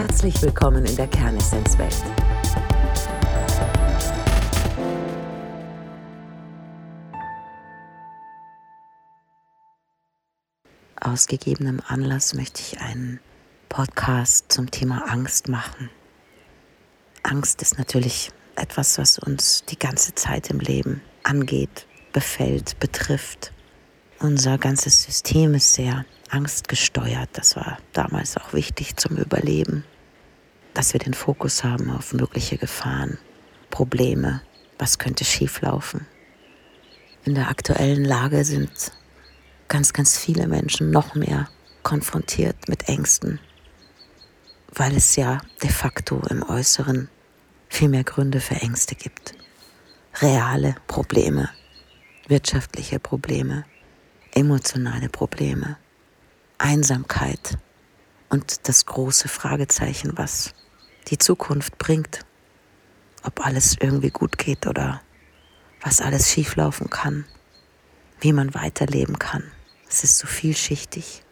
Herzlich willkommen in der Kernessenzwelt. Aus gegebenem Anlass möchte ich einen Podcast zum Thema Angst machen. Angst ist natürlich etwas, was uns die ganze Zeit im Leben angeht, befällt, betrifft. Unser ganzes System ist sehr angstgesteuert. Das war damals auch wichtig zum Überleben, dass wir den Fokus haben auf mögliche Gefahren, Probleme, was könnte schieflaufen. In der aktuellen Lage sind ganz, ganz viele Menschen noch mehr konfrontiert mit Ängsten, weil es ja de facto im Äußeren viel mehr Gründe für Ängste gibt. Reale Probleme, wirtschaftliche Probleme, emotionale Probleme, Einsamkeit und das große Fragezeichen, was die Zukunft bringt, ob alles irgendwie gut geht oder was alles schieflaufen kann, wie man weiterleben kann. Es ist so vielschichtig.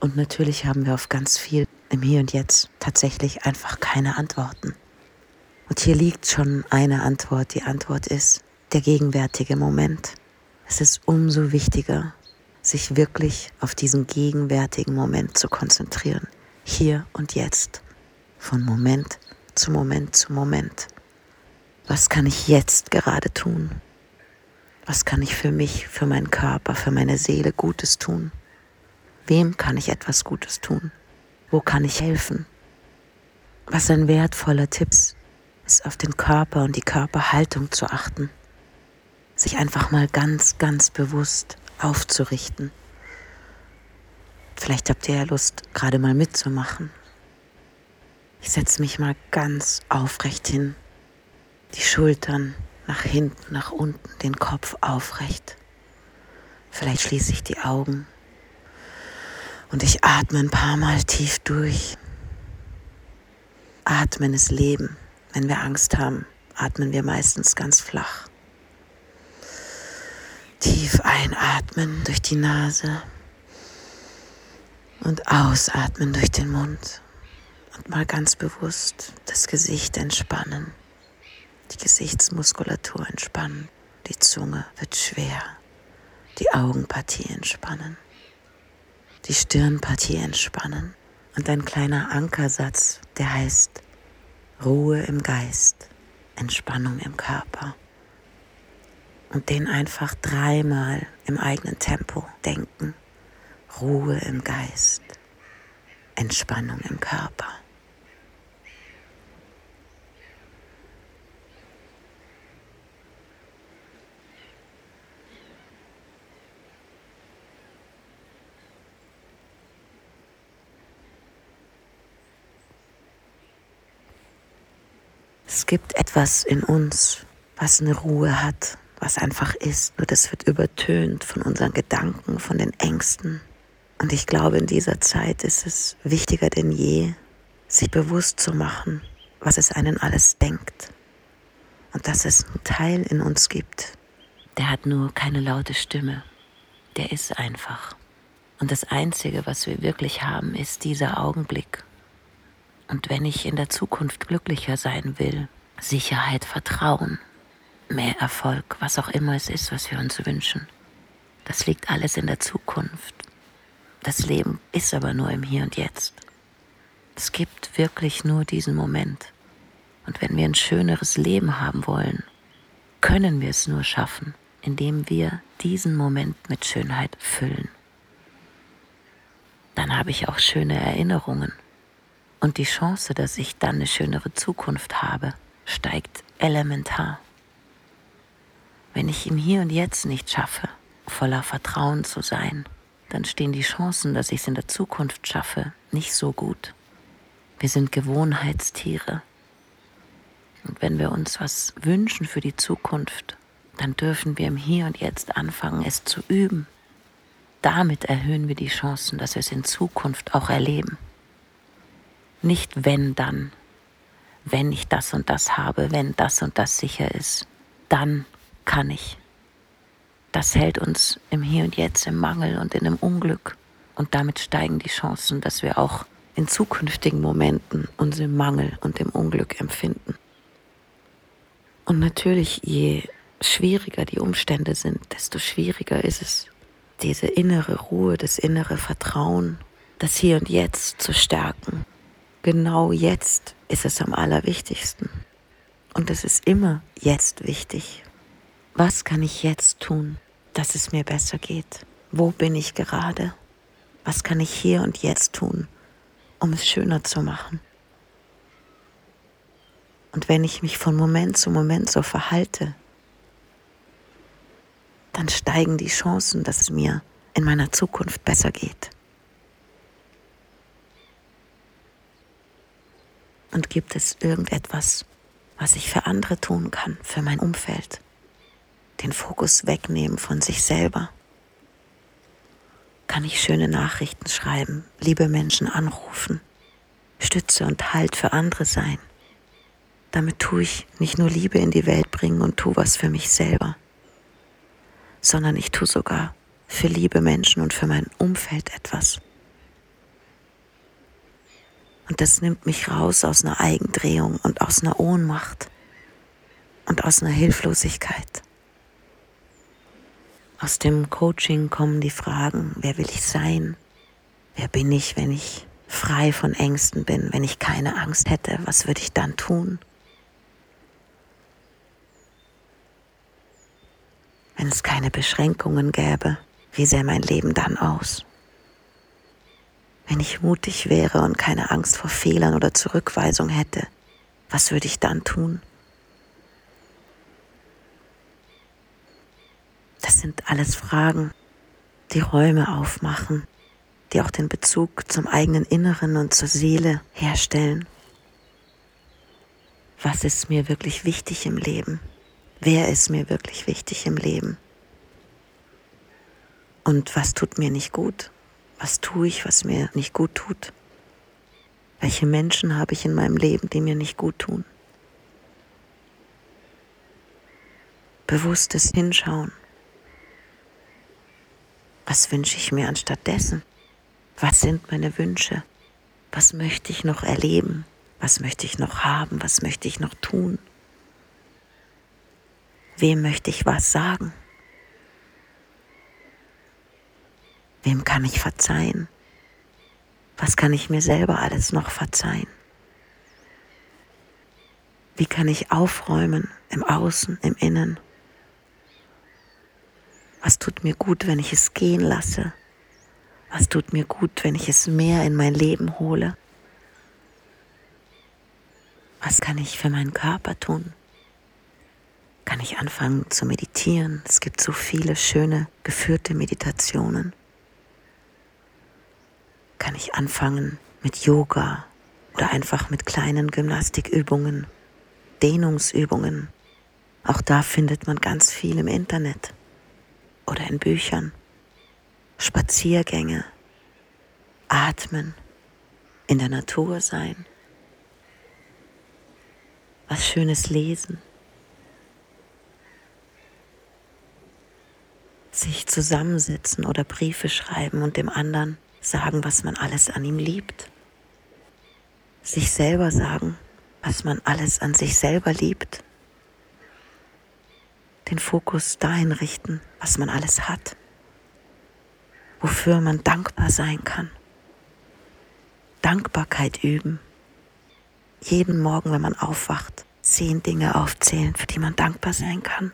Und natürlich haben wir auf ganz viel im Hier und Jetzt tatsächlich einfach keine Antworten. Und hier liegt schon eine Antwort. Die Antwort ist der gegenwärtige Moment. Es ist umso wichtiger, sich wirklich auf diesen gegenwärtigen Moment zu konzentrieren. Hier und jetzt. Von Moment zu Moment zu Moment. Was kann ich jetzt gerade tun? Was kann ich für mich, für meinen Körper, für meine Seele Gutes tun? Wem kann ich etwas Gutes tun? Wo kann ich helfen? Was ein wertvoller Tipp ist, auf den Körper und die Körperhaltung zu achten. Sich einfach mal ganz, ganz bewusst aufzurichten. Vielleicht habt ihr ja Lust, gerade mal mitzumachen. Ich setze mich mal ganz aufrecht hin, die Schultern nach hinten, nach unten, den Kopf aufrecht. Vielleicht schließe ich die Augen und ich atme ein paar Mal tief durch. Atmen ist Leben. Wenn wir Angst haben, atmen wir meistens ganz flach. Tief einatmen durch die Nase und ausatmen durch den Mund. Und mal ganz bewusst das Gesicht entspannen. Die Gesichtsmuskulatur entspannen, die Zunge wird schwer, die Augenpartie entspannen, die Stirnpartie entspannen. Und ein kleiner Ankersatz, der heißt Ruhe im Geist, Entspannung im Körper. Und den einfach dreimal im eigenen Tempo denken. Ruhe im Geist, Entspannung im Körper. Es gibt etwas in uns, was eine Ruhe hat, was einfach ist. Nur das wird übertönt von unseren Gedanken, von den Ängsten. Und ich glaube, in dieser Zeit ist es wichtiger denn je, sich bewusst zu machen, was es einen alles denkt. Und dass es einen Teil in uns gibt, der hat nur keine laute Stimme. Der ist einfach. Und das Einzige, was wir wirklich haben, ist dieser Augenblick und wenn ich in der Zukunft glücklicher sein will, Sicherheit, Vertrauen, mehr Erfolg, was auch immer es ist, was wir uns wünschen, das liegt alles in der Zukunft. Das Leben ist aber nur im Hier und Jetzt. Es gibt wirklich nur diesen Moment. Und wenn wir ein schöneres Leben haben wollen, können wir es nur schaffen, indem wir diesen Moment mit Schönheit füllen. Dann habe ich auch schöne Erinnerungen und die Chance, dass ich dann eine schönere Zukunft habe, steigt elementar. Wenn ich im Hier und Jetzt nicht schaffe, voller Vertrauen zu sein, dann stehen die Chancen, dass ich es in der Zukunft schaffe, nicht so gut. Wir sind Gewohnheitstiere. Und wenn wir uns was wünschen für die Zukunft, dann dürfen wir im Hier und Jetzt anfangen, es zu üben. Damit erhöhen wir die Chancen, dass wir es in Zukunft auch erleben. Nicht wenn dann. Wenn ich das und das habe, wenn das und das sicher ist, dann kann ich. Das hält uns im Hier und Jetzt im Mangel und in dem Unglück. Und damit steigen die Chancen, dass wir auch in zukünftigen Momenten uns im Mangel und im Unglück empfinden. Und natürlich, je schwieriger die Umstände sind, desto schwieriger ist es, diese innere Ruhe, das innere Vertrauen, das Hier und Jetzt zu stärken. Genau jetzt ist es am allerwichtigsten. Und es ist immer jetzt wichtig. Was kann ich jetzt tun, dass es mir besser geht? Wo bin ich gerade? Was kann ich hier und jetzt tun, um es schöner zu machen? Und wenn ich mich von Moment zu Moment so verhalte, dann steigen die Chancen, dass es mir in meiner Zukunft besser geht. Und gibt es irgendetwas, was ich für andere tun kann, für mein Umfeld? Den Fokus wegnehmen von sich selber. Kann ich schöne Nachrichten schreiben, liebe Menschen anrufen, Stütze und Halt für andere sein. Damit tue ich nicht nur Liebe in die Welt bringen und tue was für mich selber, sondern ich tue sogar für liebe Menschen und für mein Umfeld etwas. Und das nimmt mich raus aus einer Eigendrehung und aus einer Ohnmacht und aus einer Hilflosigkeit. Aus dem Coaching kommen die Fragen, wer will ich sein? Wer bin ich, wenn ich frei von Ängsten bin, wenn ich keine Angst hätte? Was würde ich dann tun? Wenn es keine Beschränkungen gäbe, wie sähe mein Leben dann aus? Wenn ich mutig wäre und keine Angst vor Fehlern oder Zurückweisung hätte, was würde ich dann tun? Das sind alles Fragen, die Räume aufmachen, die auch den Bezug zum eigenen Inneren und zur Seele herstellen. Was ist mir wirklich wichtig im Leben? Wer ist mir wirklich wichtig im Leben? Und was tut mir nicht gut? Was tue ich, was mir nicht gut tut? Welche Menschen habe ich in meinem Leben, die mir nicht gut tun? Bewusstes Hinschauen. Was wünsche ich mir anstattdessen? Was sind meine Wünsche? Was möchte ich noch erleben? Was möchte ich noch haben? Was möchte ich noch tun? Wem möchte ich was sagen? Wem kann ich verzeihen? Was kann ich mir selber alles noch verzeihen? Wie kann ich aufräumen im Außen, im Innen? Was tut mir gut, wenn ich es gehen lasse? Was tut mir gut, wenn ich es mehr in mein Leben hole? Was kann ich für meinen Körper tun? Kann ich anfangen zu meditieren? Es gibt so viele schöne geführte Meditationen kann ich anfangen mit Yoga oder einfach mit kleinen Gymnastikübungen, Dehnungsübungen. Auch da findet man ganz viel im Internet oder in Büchern. Spaziergänge, atmen, in der Natur sein, was Schönes lesen, sich zusammensetzen oder Briefe schreiben und dem anderen sagen, was man alles an ihm liebt. Sich selber sagen, was man alles an sich selber liebt. Den Fokus dahin richten, was man alles hat. Wofür man dankbar sein kann. Dankbarkeit üben. Jeden Morgen, wenn man aufwacht, zehn Dinge aufzählen, für die man dankbar sein kann.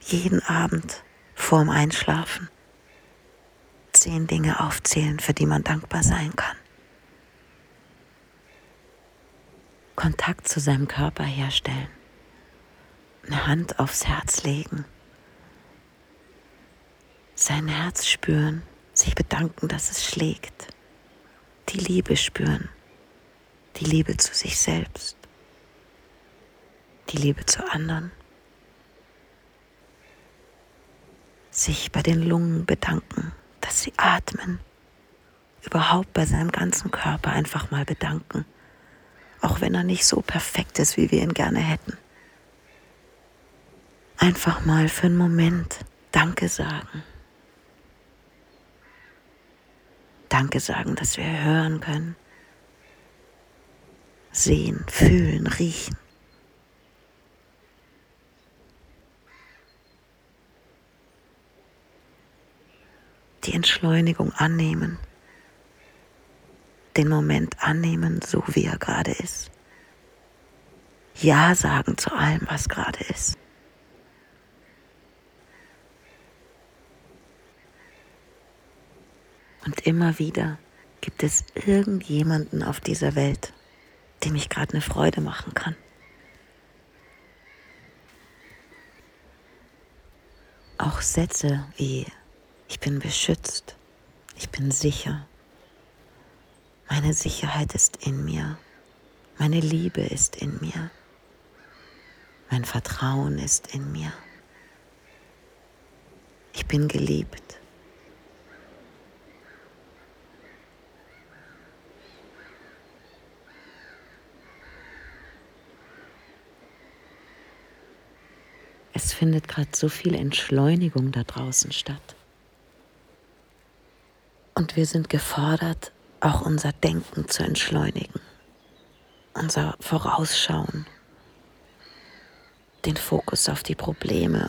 Jeden Abend vorm Einschlafen zehn Dinge aufzählen, für die man dankbar sein kann. Kontakt zu seinem Körper herstellen. Eine Hand aufs Herz legen. Sein Herz spüren, sich bedanken, dass es schlägt. Die Liebe spüren. Die Liebe zu sich selbst. Die Liebe zu anderen. Sich bei den Lungen bedanken dass sie atmen, überhaupt bei seinem ganzen Körper einfach mal bedanken, auch wenn er nicht so perfekt ist, wie wir ihn gerne hätten. Einfach mal für einen Moment Danke sagen. Danke sagen, dass wir hören können, sehen, fühlen, riechen. Die Entschleunigung annehmen, den Moment annehmen, so wie er gerade ist. Ja sagen zu allem, was gerade ist. Und immer wieder gibt es irgendjemanden auf dieser Welt, dem ich gerade eine Freude machen kann. Auch Sätze wie ich bin beschützt, ich bin sicher, meine Sicherheit ist in mir, meine Liebe ist in mir, mein Vertrauen ist in mir, ich bin geliebt. Es findet gerade so viel Entschleunigung da draußen statt. Und wir sind gefordert, auch unser Denken zu entschleunigen, unser Vorausschauen, den Fokus auf die Probleme,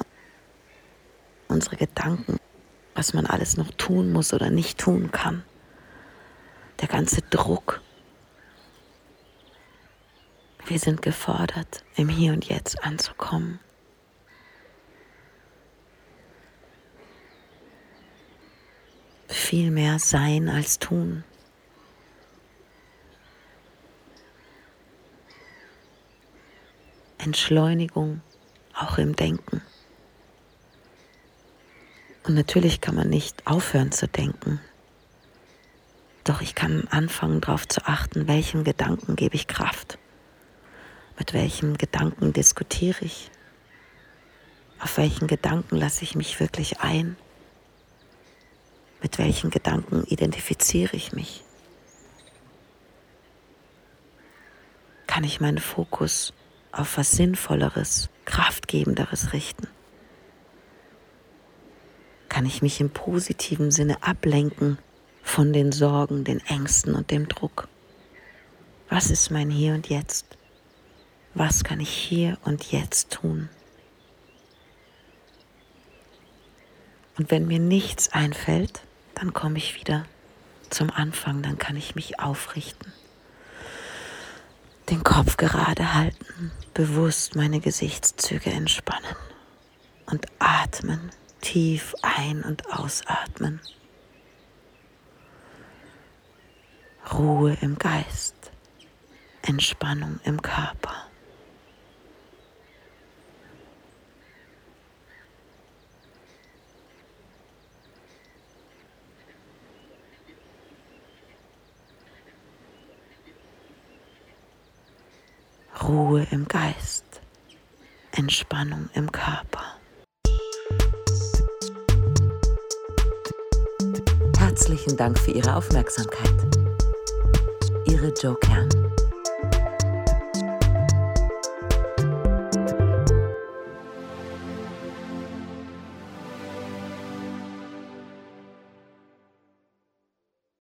unsere Gedanken, was man alles noch tun muss oder nicht tun kann, der ganze Druck. Wir sind gefordert, im Hier und Jetzt anzukommen. Viel mehr sein als tun. Entschleunigung auch im Denken. Und natürlich kann man nicht aufhören zu denken. Doch ich kann anfangen darauf zu achten, welchem Gedanken gebe ich Kraft. Mit welchem Gedanken diskutiere ich. Auf welchen Gedanken lasse ich mich wirklich ein. Mit welchen Gedanken identifiziere ich mich? Kann ich meinen Fokus auf was Sinnvolleres, Kraftgebenderes richten? Kann ich mich im positiven Sinne ablenken von den Sorgen, den Ängsten und dem Druck? Was ist mein Hier und Jetzt? Was kann ich hier und jetzt tun? Und wenn mir nichts einfällt, dann komme ich wieder zum Anfang, dann kann ich mich aufrichten, den Kopf gerade halten, bewusst meine Gesichtszüge entspannen und atmen, tief ein- und ausatmen. Ruhe im Geist, Entspannung im Körper. Ruhe im Geist, Entspannung im Körper. Herzlichen Dank für Ihre Aufmerksamkeit. Ihre Joe Kern.